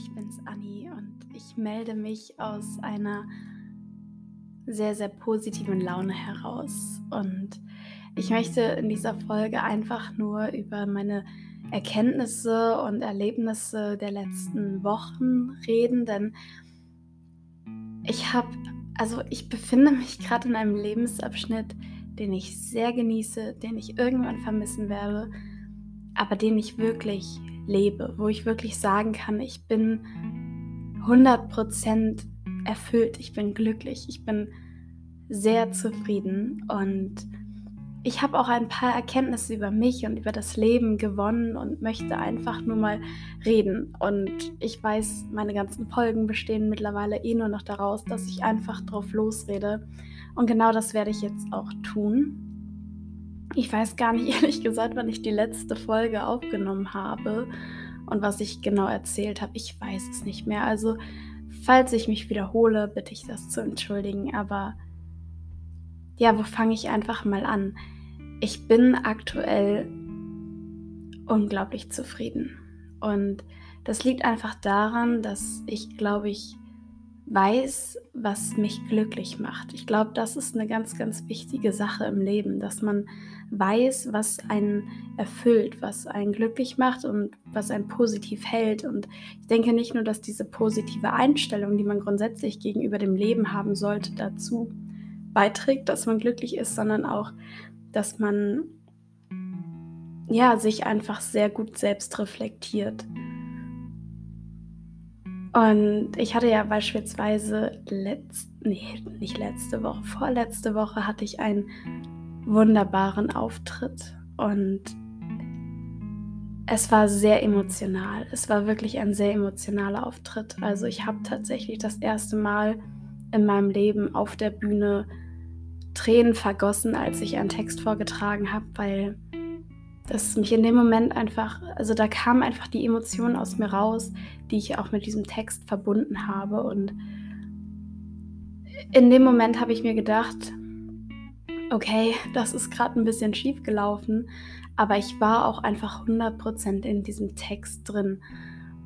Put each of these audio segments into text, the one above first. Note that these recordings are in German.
ich bin's Anni und ich melde mich aus einer sehr, sehr positiven Laune heraus. Und ich möchte in dieser Folge einfach nur über meine Erkenntnisse und Erlebnisse der letzten Wochen reden, denn ich habe, also ich befinde mich gerade in einem Lebensabschnitt, den ich sehr genieße, den ich irgendwann vermissen werde, aber den ich wirklich lebe, wo ich wirklich sagen kann, ich bin 100% erfüllt, ich bin glücklich, ich bin sehr zufrieden und ich habe auch ein paar Erkenntnisse über mich und über das Leben gewonnen und möchte einfach nur mal reden. Und ich weiß, meine ganzen Folgen bestehen mittlerweile eh nur noch daraus, dass ich einfach drauf losrede. Und genau das werde ich jetzt auch tun. Ich weiß gar nicht, ehrlich gesagt, wann ich die letzte Folge aufgenommen habe und was ich genau erzählt habe. Ich weiß es nicht mehr. Also, falls ich mich wiederhole, bitte ich das zu entschuldigen. Aber ja, wo fange ich einfach mal an? Ich bin aktuell unglaublich zufrieden. Und das liegt einfach daran, dass ich, glaube ich, weiß, was mich glücklich macht. Ich glaube, das ist eine ganz, ganz wichtige Sache im Leben, dass man weiß, was einen erfüllt, was einen glücklich macht und was einen positiv hält. Und ich denke nicht nur, dass diese positive Einstellung, die man grundsätzlich gegenüber dem Leben haben sollte, dazu beiträgt, dass man glücklich ist, sondern auch, dass man ja sich einfach sehr gut selbst reflektiert und ich hatte ja beispielsweise letzt, nee, nicht letzte Woche, vorletzte Woche hatte ich einen wunderbaren Auftritt und es war sehr emotional. Es war wirklich ein sehr emotionaler Auftritt. Also ich habe tatsächlich das erste Mal in meinem Leben auf der Bühne Tränen vergossen, als ich einen Text vorgetragen habe, weil dass mich in dem Moment einfach, also da kam einfach die Emotion aus mir raus, die ich auch mit diesem Text verbunden habe. Und in dem Moment habe ich mir gedacht, okay, das ist gerade ein bisschen schief gelaufen, aber ich war auch einfach 100% in diesem Text drin.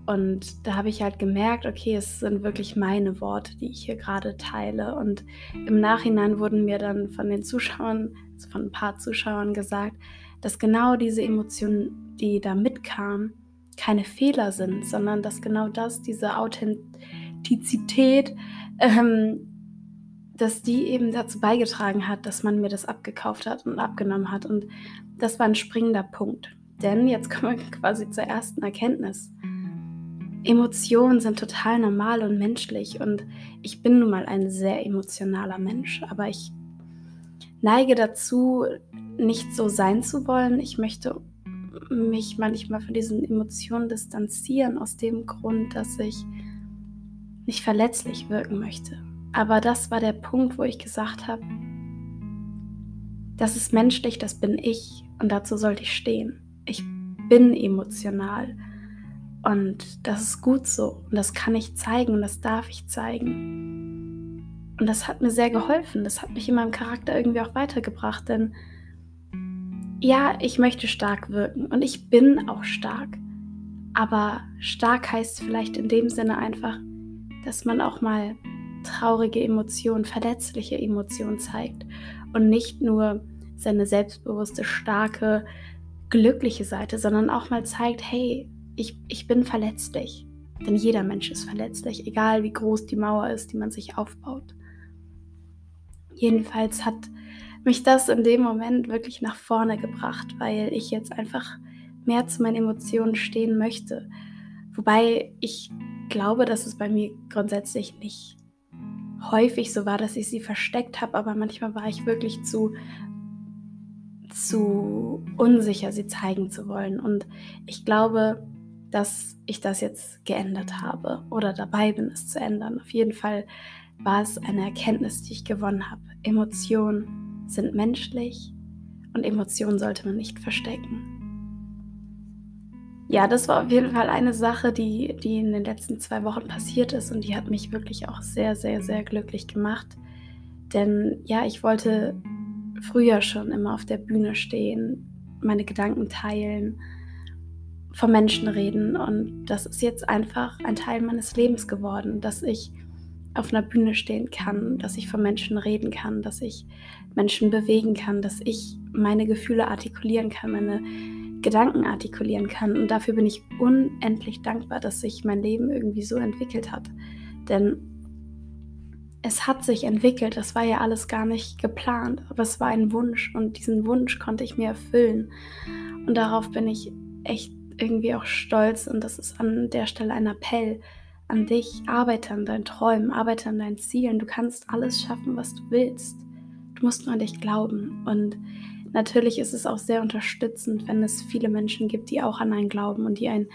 Und da habe ich halt gemerkt, okay, es sind wirklich meine Worte, die ich hier gerade teile. Und im Nachhinein wurden mir dann von den Zuschauern, also von ein paar Zuschauern gesagt, dass genau diese Emotionen, die da mitkamen, keine Fehler sind, sondern dass genau das, diese Authentizität, ähm, dass die eben dazu beigetragen hat, dass man mir das abgekauft hat und abgenommen hat. Und das war ein springender Punkt. Denn jetzt kommen wir quasi zur ersten Erkenntnis. Emotionen sind total normal und menschlich und ich bin nun mal ein sehr emotionaler Mensch, aber ich neige dazu, nicht so sein zu wollen. Ich möchte mich manchmal von diesen Emotionen distanzieren, aus dem Grund, dass ich nicht verletzlich wirken möchte. Aber das war der Punkt, wo ich gesagt habe, das ist menschlich, das bin ich und dazu sollte ich stehen. Ich bin emotional und das ist gut so und das kann ich zeigen und das darf ich zeigen. Und das hat mir sehr geholfen, das hat mich in meinem Charakter irgendwie auch weitergebracht, denn ja, ich möchte stark wirken und ich bin auch stark. Aber stark heißt vielleicht in dem Sinne einfach, dass man auch mal traurige Emotionen, verletzliche Emotionen zeigt und nicht nur seine selbstbewusste, starke, glückliche Seite, sondern auch mal zeigt, hey, ich, ich bin verletzlich. Denn jeder Mensch ist verletzlich, egal wie groß die Mauer ist, die man sich aufbaut. Jedenfalls hat mich das in dem Moment wirklich nach vorne gebracht, weil ich jetzt einfach mehr zu meinen Emotionen stehen möchte. Wobei ich glaube, dass es bei mir grundsätzlich nicht häufig so war, dass ich sie versteckt habe, aber manchmal war ich wirklich zu zu unsicher, sie zeigen zu wollen. Und ich glaube, dass ich das jetzt geändert habe oder dabei bin, es zu ändern. Auf jeden Fall war es eine Erkenntnis, die ich gewonnen habe. Emotionen sind menschlich und Emotionen sollte man nicht verstecken. Ja, das war auf jeden Fall eine Sache, die, die in den letzten zwei Wochen passiert ist und die hat mich wirklich auch sehr, sehr, sehr glücklich gemacht. Denn ja, ich wollte früher schon immer auf der Bühne stehen, meine Gedanken teilen, vom Menschen reden. Und das ist jetzt einfach ein Teil meines Lebens geworden, dass ich auf einer Bühne stehen kann, dass ich von Menschen reden kann, dass ich Menschen bewegen kann, dass ich meine Gefühle artikulieren kann, meine Gedanken artikulieren kann. Und dafür bin ich unendlich dankbar, dass sich mein Leben irgendwie so entwickelt hat. Denn es hat sich entwickelt, das war ja alles gar nicht geplant, aber es war ein Wunsch und diesen Wunsch konnte ich mir erfüllen. Und darauf bin ich echt irgendwie auch stolz und das ist an der Stelle ein Appell an dich. Arbeite an deinen Träumen, arbeite an deinen Zielen. Du kannst alles schaffen, was du willst. Du musst nur an dich glauben. Und natürlich ist es auch sehr unterstützend, wenn es viele Menschen gibt, die auch an einen glauben und die, einen,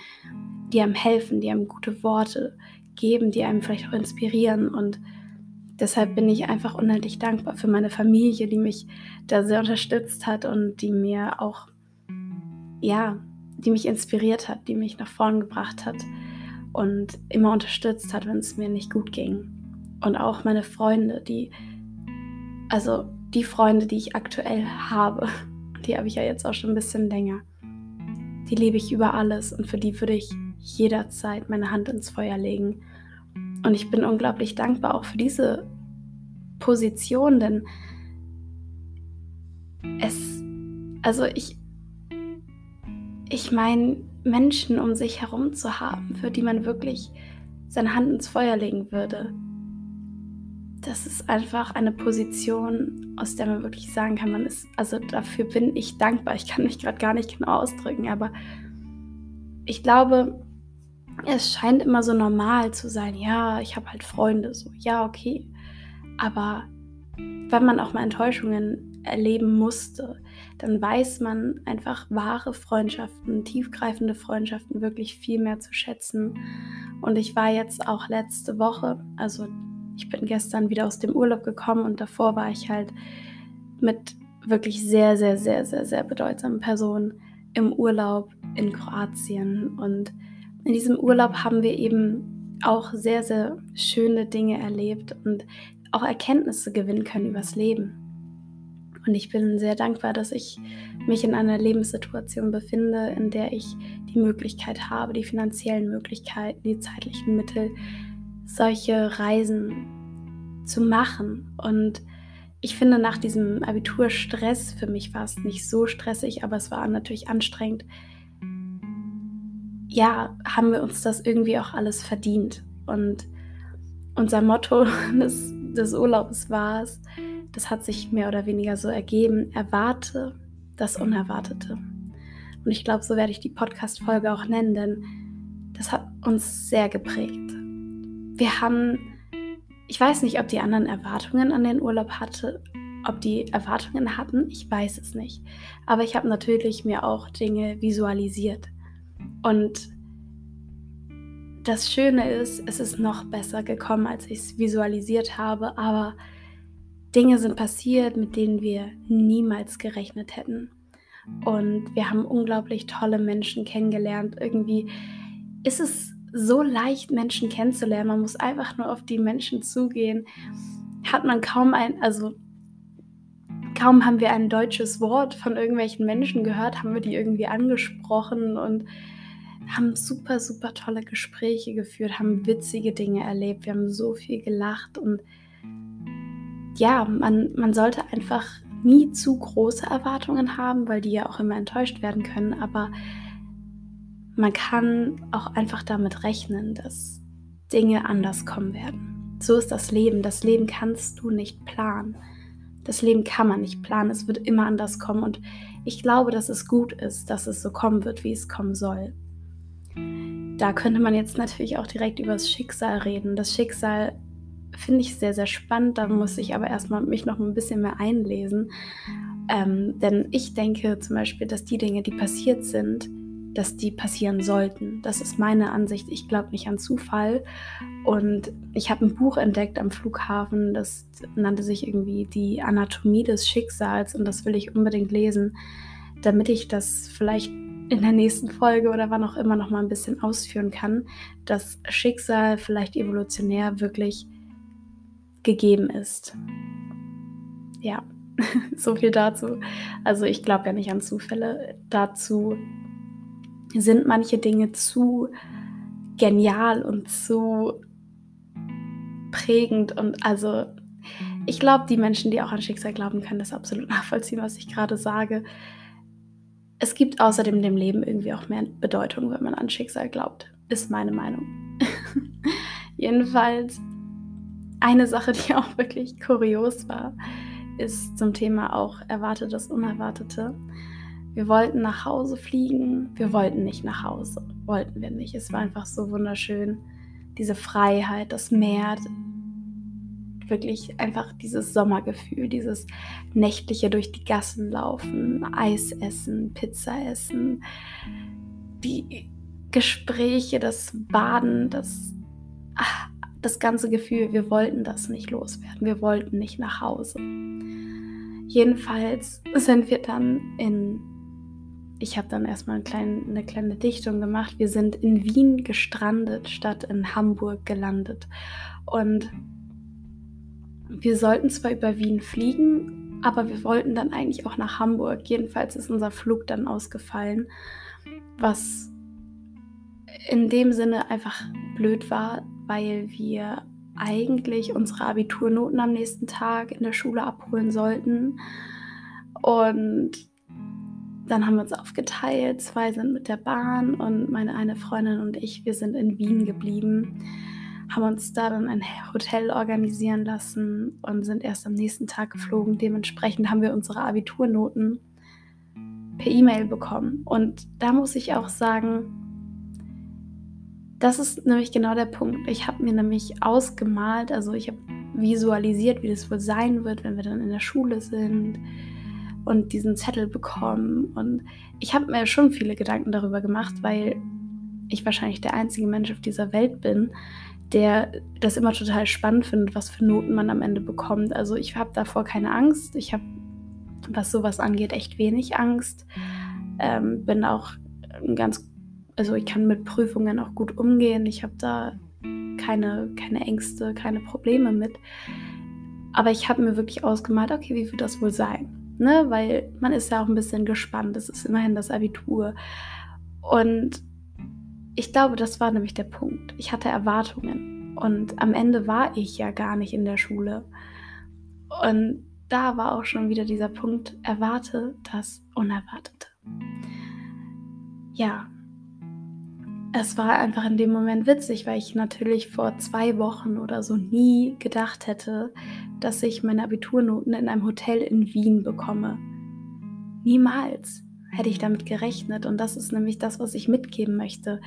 die einem helfen, die einem gute Worte geben, die einem vielleicht auch inspirieren. Und deshalb bin ich einfach unendlich dankbar für meine Familie, die mich da sehr unterstützt hat und die mir auch, ja, die mich inspiriert hat, die mich nach vorn gebracht hat und immer unterstützt hat, wenn es mir nicht gut ging. Und auch meine Freunde, die, also die Freunde, die ich aktuell habe, die habe ich ja jetzt auch schon ein bisschen länger, die liebe ich über alles und für die würde ich jederzeit meine Hand ins Feuer legen. Und ich bin unglaublich dankbar auch für diese Position, denn es, also ich, ich meine, Menschen um sich herum zu haben, für die man wirklich seine Hand ins Feuer legen würde. Das ist einfach eine Position, aus der man wirklich sagen kann, man ist, also dafür bin ich dankbar. Ich kann mich gerade gar nicht genau ausdrücken, aber ich glaube, es scheint immer so normal zu sein, ja, ich habe halt Freunde, so, ja, okay. Aber wenn man auch mal Enttäuschungen erleben musste, dann weiß man einfach wahre Freundschaften, tiefgreifende Freundschaften wirklich viel mehr zu schätzen. Und ich war jetzt auch letzte Woche, also ich bin gestern wieder aus dem Urlaub gekommen und davor war ich halt mit wirklich sehr, sehr, sehr, sehr, sehr bedeutsamen Personen im Urlaub in Kroatien. Und in diesem Urlaub haben wir eben auch sehr, sehr schöne Dinge erlebt und auch Erkenntnisse gewinnen können übers Leben. Und ich bin sehr dankbar, dass ich mich in einer Lebenssituation befinde, in der ich die Möglichkeit habe, die finanziellen Möglichkeiten, die zeitlichen Mittel, solche Reisen zu machen. Und ich finde, nach diesem Abiturstress, für mich war es nicht so stressig, aber es war natürlich anstrengend, ja, haben wir uns das irgendwie auch alles verdient. Und unser Motto des, des Urlaubs war es, das hat sich mehr oder weniger so ergeben, erwarte das Unerwartete. Und ich glaube, so werde ich die Podcast-Folge auch nennen, denn das hat uns sehr geprägt. Wir haben, ich weiß nicht, ob die anderen Erwartungen an den Urlaub hatte, ob die Erwartungen hatten, ich weiß es nicht. Aber ich habe natürlich mir auch Dinge visualisiert. Und das Schöne ist, es ist noch besser gekommen, als ich es visualisiert habe, aber Dinge sind passiert, mit denen wir niemals gerechnet hätten. Und wir haben unglaublich tolle Menschen kennengelernt. Irgendwie ist es so leicht, Menschen kennenzulernen. Man muss einfach nur auf die Menschen zugehen. Hat man kaum ein, also kaum haben wir ein deutsches Wort von irgendwelchen Menschen gehört, haben wir die irgendwie angesprochen und haben super, super tolle Gespräche geführt, haben witzige Dinge erlebt. Wir haben so viel gelacht und ja, man, man sollte einfach nie zu große Erwartungen haben, weil die ja auch immer enttäuscht werden können, aber man kann auch einfach damit rechnen, dass Dinge anders kommen werden. So ist das Leben. Das Leben kannst du nicht planen. Das Leben kann man nicht planen. Es wird immer anders kommen. Und ich glaube, dass es gut ist, dass es so kommen wird, wie es kommen soll. Da könnte man jetzt natürlich auch direkt über das Schicksal reden. Das Schicksal finde ich sehr, sehr spannend. Da muss ich aber erstmal mich noch ein bisschen mehr einlesen. Ähm, denn ich denke zum Beispiel, dass die Dinge, die passiert sind, dass die passieren sollten. Das ist meine Ansicht. Ich glaube nicht an Zufall. Und ich habe ein Buch entdeckt am Flughafen, das nannte sich irgendwie die Anatomie des Schicksals und das will ich unbedingt lesen, damit ich das vielleicht in der nächsten Folge oder wann auch immer noch mal ein bisschen ausführen kann, dass Schicksal vielleicht evolutionär wirklich gegeben ist. Ja, so viel dazu. Also ich glaube ja nicht an Zufälle. Dazu sind manche Dinge zu genial und zu prägend und also ich glaube, die Menschen, die auch an Schicksal glauben, können das absolut nachvollziehen, was ich gerade sage. Es gibt außerdem dem Leben irgendwie auch mehr Bedeutung, wenn man an Schicksal glaubt, ist meine Meinung. Jedenfalls eine Sache, die auch wirklich kurios war, ist zum Thema auch Erwartetes, Unerwartete. Wir wollten nach Hause fliegen, wir wollten nicht nach Hause, wollten wir nicht. Es war einfach so wunderschön, diese Freiheit, das Meer, wirklich einfach dieses Sommergefühl, dieses nächtliche durch die Gassen laufen, Eis essen, Pizza essen, die Gespräche, das Baden, das, ach, das ganze Gefühl, wir wollten das nicht loswerden, wir wollten nicht nach Hause. Jedenfalls sind wir dann in, ich habe dann erstmal eine kleine, eine kleine Dichtung gemacht, wir sind in Wien gestrandet statt in Hamburg gelandet. Und wir sollten zwar über Wien fliegen, aber wir wollten dann eigentlich auch nach Hamburg. Jedenfalls ist unser Flug dann ausgefallen, was in dem Sinne einfach blöd war, weil wir eigentlich unsere Abiturnoten am nächsten Tag in der Schule abholen sollten. Und dann haben wir uns aufgeteilt. Zwei sind mit der Bahn und meine eine Freundin und ich, wir sind in Wien geblieben haben uns da dann ein Hotel organisieren lassen und sind erst am nächsten Tag geflogen. Dementsprechend haben wir unsere Abiturnoten per E-Mail bekommen. Und da muss ich auch sagen, das ist nämlich genau der Punkt. Ich habe mir nämlich ausgemalt, also ich habe visualisiert, wie das wohl sein wird, wenn wir dann in der Schule sind und diesen Zettel bekommen. Und ich habe mir schon viele Gedanken darüber gemacht, weil ich wahrscheinlich der einzige Mensch auf dieser Welt bin, der das immer total spannend findet, was für Noten man am Ende bekommt. Also ich habe davor keine Angst. Ich habe, was sowas angeht, echt wenig Angst. Ähm, bin auch ganz, also ich kann mit Prüfungen auch gut umgehen. Ich habe da keine, keine Ängste, keine Probleme mit. Aber ich habe mir wirklich ausgemalt, okay, wie wird das wohl sein? Ne? Weil man ist ja auch ein bisschen gespannt. Es ist immerhin das Abitur. Und ich glaube, das war nämlich der Punkt. Ich hatte Erwartungen und am Ende war ich ja gar nicht in der Schule. Und da war auch schon wieder dieser Punkt, erwarte das Unerwartete. Ja, es war einfach in dem Moment witzig, weil ich natürlich vor zwei Wochen oder so nie gedacht hätte, dass ich meine Abiturnoten in einem Hotel in Wien bekomme. Niemals hätte ich damit gerechnet. Und das ist nämlich das, was ich mitgeben möchte.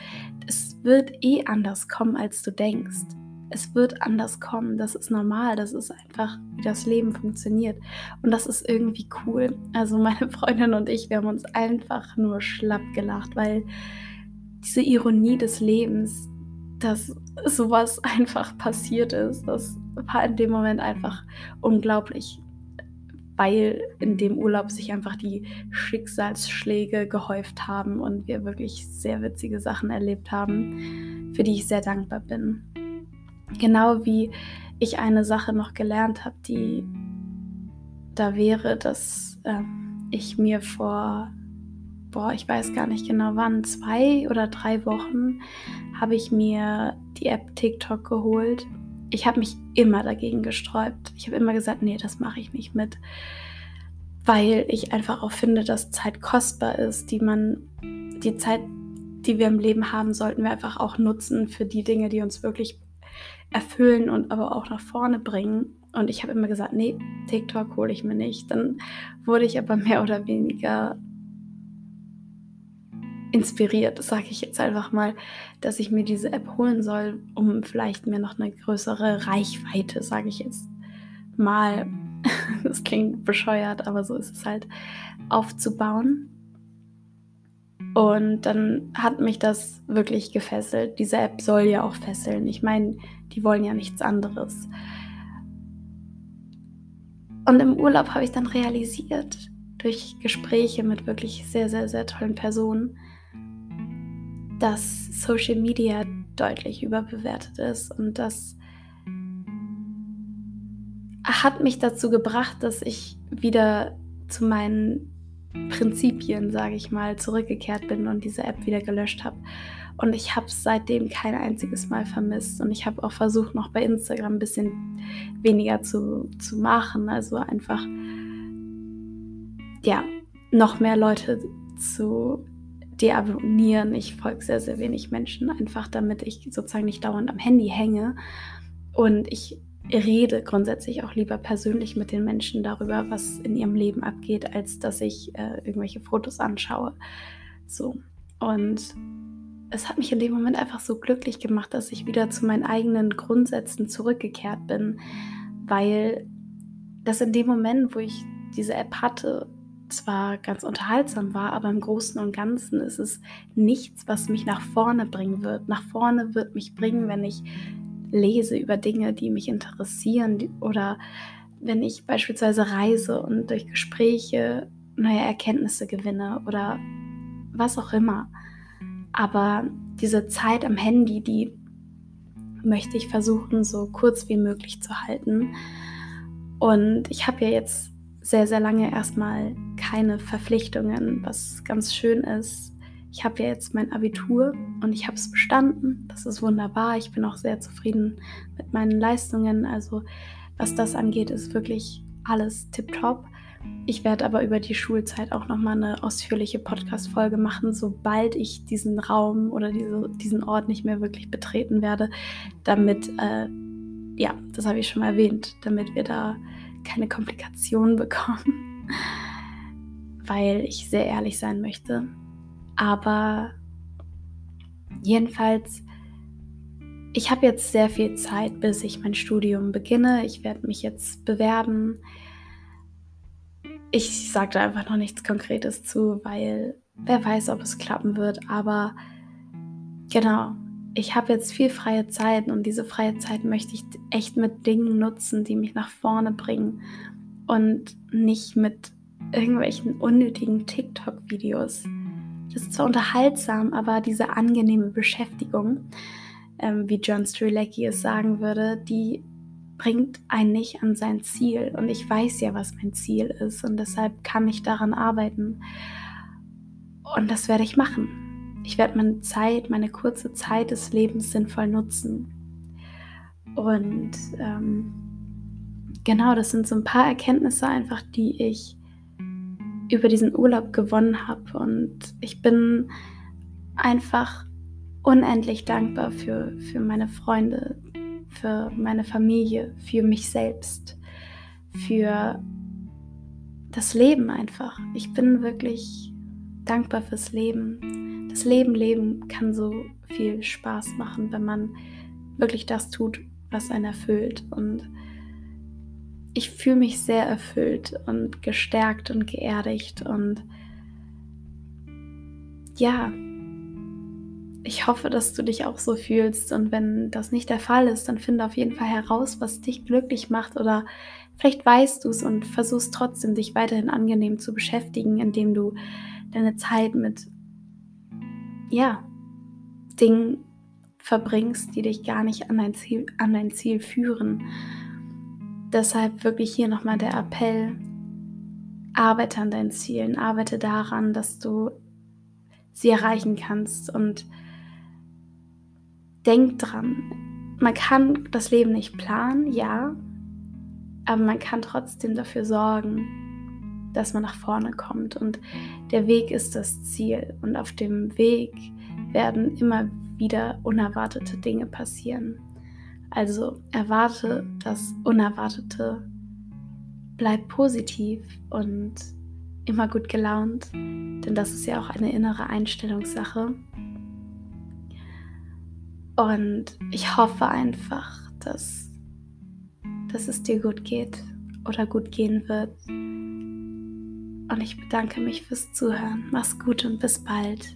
Es wird eh anders kommen, als du denkst. Es wird anders kommen. Das ist normal. Das ist einfach, wie das Leben funktioniert. Und das ist irgendwie cool. Also meine Freundin und ich, wir haben uns einfach nur schlapp gelacht, weil diese Ironie des Lebens, dass sowas einfach passiert ist, das war in dem Moment einfach unglaublich weil in dem Urlaub sich einfach die Schicksalsschläge gehäuft haben und wir wirklich sehr witzige Sachen erlebt haben, für die ich sehr dankbar bin. Genau wie ich eine Sache noch gelernt habe, die da wäre, dass äh, ich mir vor, boah, ich weiß gar nicht genau wann, zwei oder drei Wochen habe ich mir die App TikTok geholt ich habe mich immer dagegen gesträubt. Ich habe immer gesagt, nee, das mache ich nicht mit. Weil ich einfach auch finde, dass Zeit kostbar ist, die man, die Zeit, die wir im Leben haben, sollten wir einfach auch nutzen für die Dinge, die uns wirklich erfüllen und aber auch nach vorne bringen. Und ich habe immer gesagt, nee, TikTok hole ich mir nicht. Dann wurde ich aber mehr oder weniger inspiriert, sage ich jetzt einfach mal, dass ich mir diese App holen soll, um vielleicht mir noch eine größere Reichweite, sage ich jetzt mal, das klingt bescheuert, aber so ist es halt, aufzubauen. Und dann hat mich das wirklich gefesselt. Diese App soll ja auch fesseln. Ich meine, die wollen ja nichts anderes. Und im Urlaub habe ich dann realisiert, durch Gespräche mit wirklich sehr, sehr, sehr tollen Personen, dass Social Media deutlich überbewertet ist und das hat mich dazu gebracht, dass ich wieder zu meinen Prinzipien, sage ich mal, zurückgekehrt bin und diese App wieder gelöscht habe. Und ich habe es seitdem kein einziges Mal vermisst. Und ich habe auch versucht, noch bei Instagram ein bisschen weniger zu, zu machen. Also einfach, ja, noch mehr Leute zu deabonnieren. Ich folge sehr, sehr wenig Menschen, einfach damit ich sozusagen nicht dauernd am Handy hänge. Und ich rede grundsätzlich auch lieber persönlich mit den Menschen darüber, was in ihrem Leben abgeht, als dass ich äh, irgendwelche Fotos anschaue. So. Und es hat mich in dem Moment einfach so glücklich gemacht, dass ich wieder zu meinen eigenen Grundsätzen zurückgekehrt bin, weil das in dem Moment, wo ich diese App hatte, zwar ganz unterhaltsam war, aber im Großen und Ganzen ist es nichts, was mich nach vorne bringen wird. Nach vorne wird mich bringen, wenn ich lese über Dinge, die mich interessieren oder wenn ich beispielsweise reise und durch Gespräche neue Erkenntnisse gewinne oder was auch immer. Aber diese Zeit am Handy, die möchte ich versuchen, so kurz wie möglich zu halten. Und ich habe ja jetzt sehr, sehr lange erstmal keine Verpflichtungen, was ganz schön ist. Ich habe ja jetzt mein Abitur und ich habe es bestanden. Das ist wunderbar. Ich bin auch sehr zufrieden mit meinen Leistungen. Also was das angeht, ist wirklich alles tipptopp. Ich werde aber über die Schulzeit auch nochmal eine ausführliche Podcast-Folge machen, sobald ich diesen Raum oder diese, diesen Ort nicht mehr wirklich betreten werde, damit, äh, ja, das habe ich schon mal erwähnt, damit wir da keine Komplikationen bekommen, weil ich sehr ehrlich sein möchte. Aber jedenfalls, ich habe jetzt sehr viel Zeit, bis ich mein Studium beginne. Ich werde mich jetzt bewerben. Ich sage da einfach noch nichts Konkretes zu, weil wer weiß, ob es klappen wird. Aber genau, ich habe jetzt viel freie Zeit und diese freie Zeit möchte ich echt mit Dingen nutzen, die mich nach vorne bringen und nicht mit irgendwelchen unnötigen TikTok-Videos. Das ist zwar unterhaltsam, aber diese angenehme Beschäftigung, ähm, wie John Strilecki es sagen würde, die bringt einen nicht an sein Ziel. Und ich weiß ja, was mein Ziel ist und deshalb kann ich daran arbeiten. Und das werde ich machen. Ich werde meine Zeit, meine kurze Zeit des Lebens sinnvoll nutzen. Und ähm, genau, das sind so ein paar Erkenntnisse einfach, die ich über diesen Urlaub gewonnen habe. Und ich bin einfach unendlich dankbar für, für meine Freunde, für meine Familie, für mich selbst, für das Leben einfach. Ich bin wirklich dankbar fürs Leben das Leben leben kann so viel Spaß machen, wenn man wirklich das tut, was einen erfüllt. Und ich fühle mich sehr erfüllt und gestärkt und geerdigt. Und ja, ich hoffe, dass du dich auch so fühlst. Und wenn das nicht der Fall ist, dann finde auf jeden Fall heraus, was dich glücklich macht. Oder vielleicht weißt du es und versuchst trotzdem, dich weiterhin angenehm zu beschäftigen, indem du deine Zeit mit ja, Dingen verbringst, die dich gar nicht an dein Ziel, an dein Ziel führen. Deshalb wirklich hier nochmal der Appell, arbeite an deinen Zielen, arbeite daran, dass du sie erreichen kannst und denk dran, man kann das Leben nicht planen, ja, aber man kann trotzdem dafür sorgen, dass man nach vorne kommt. Und der Weg ist das Ziel. Und auf dem Weg werden immer wieder unerwartete Dinge passieren. Also erwarte das Unerwartete, bleib positiv und immer gut gelaunt, denn das ist ja auch eine innere Einstellungssache. Und ich hoffe einfach, dass, dass es dir gut geht oder gut gehen wird und ich bedanke mich fürs Zuhören. Mach's gut und bis bald.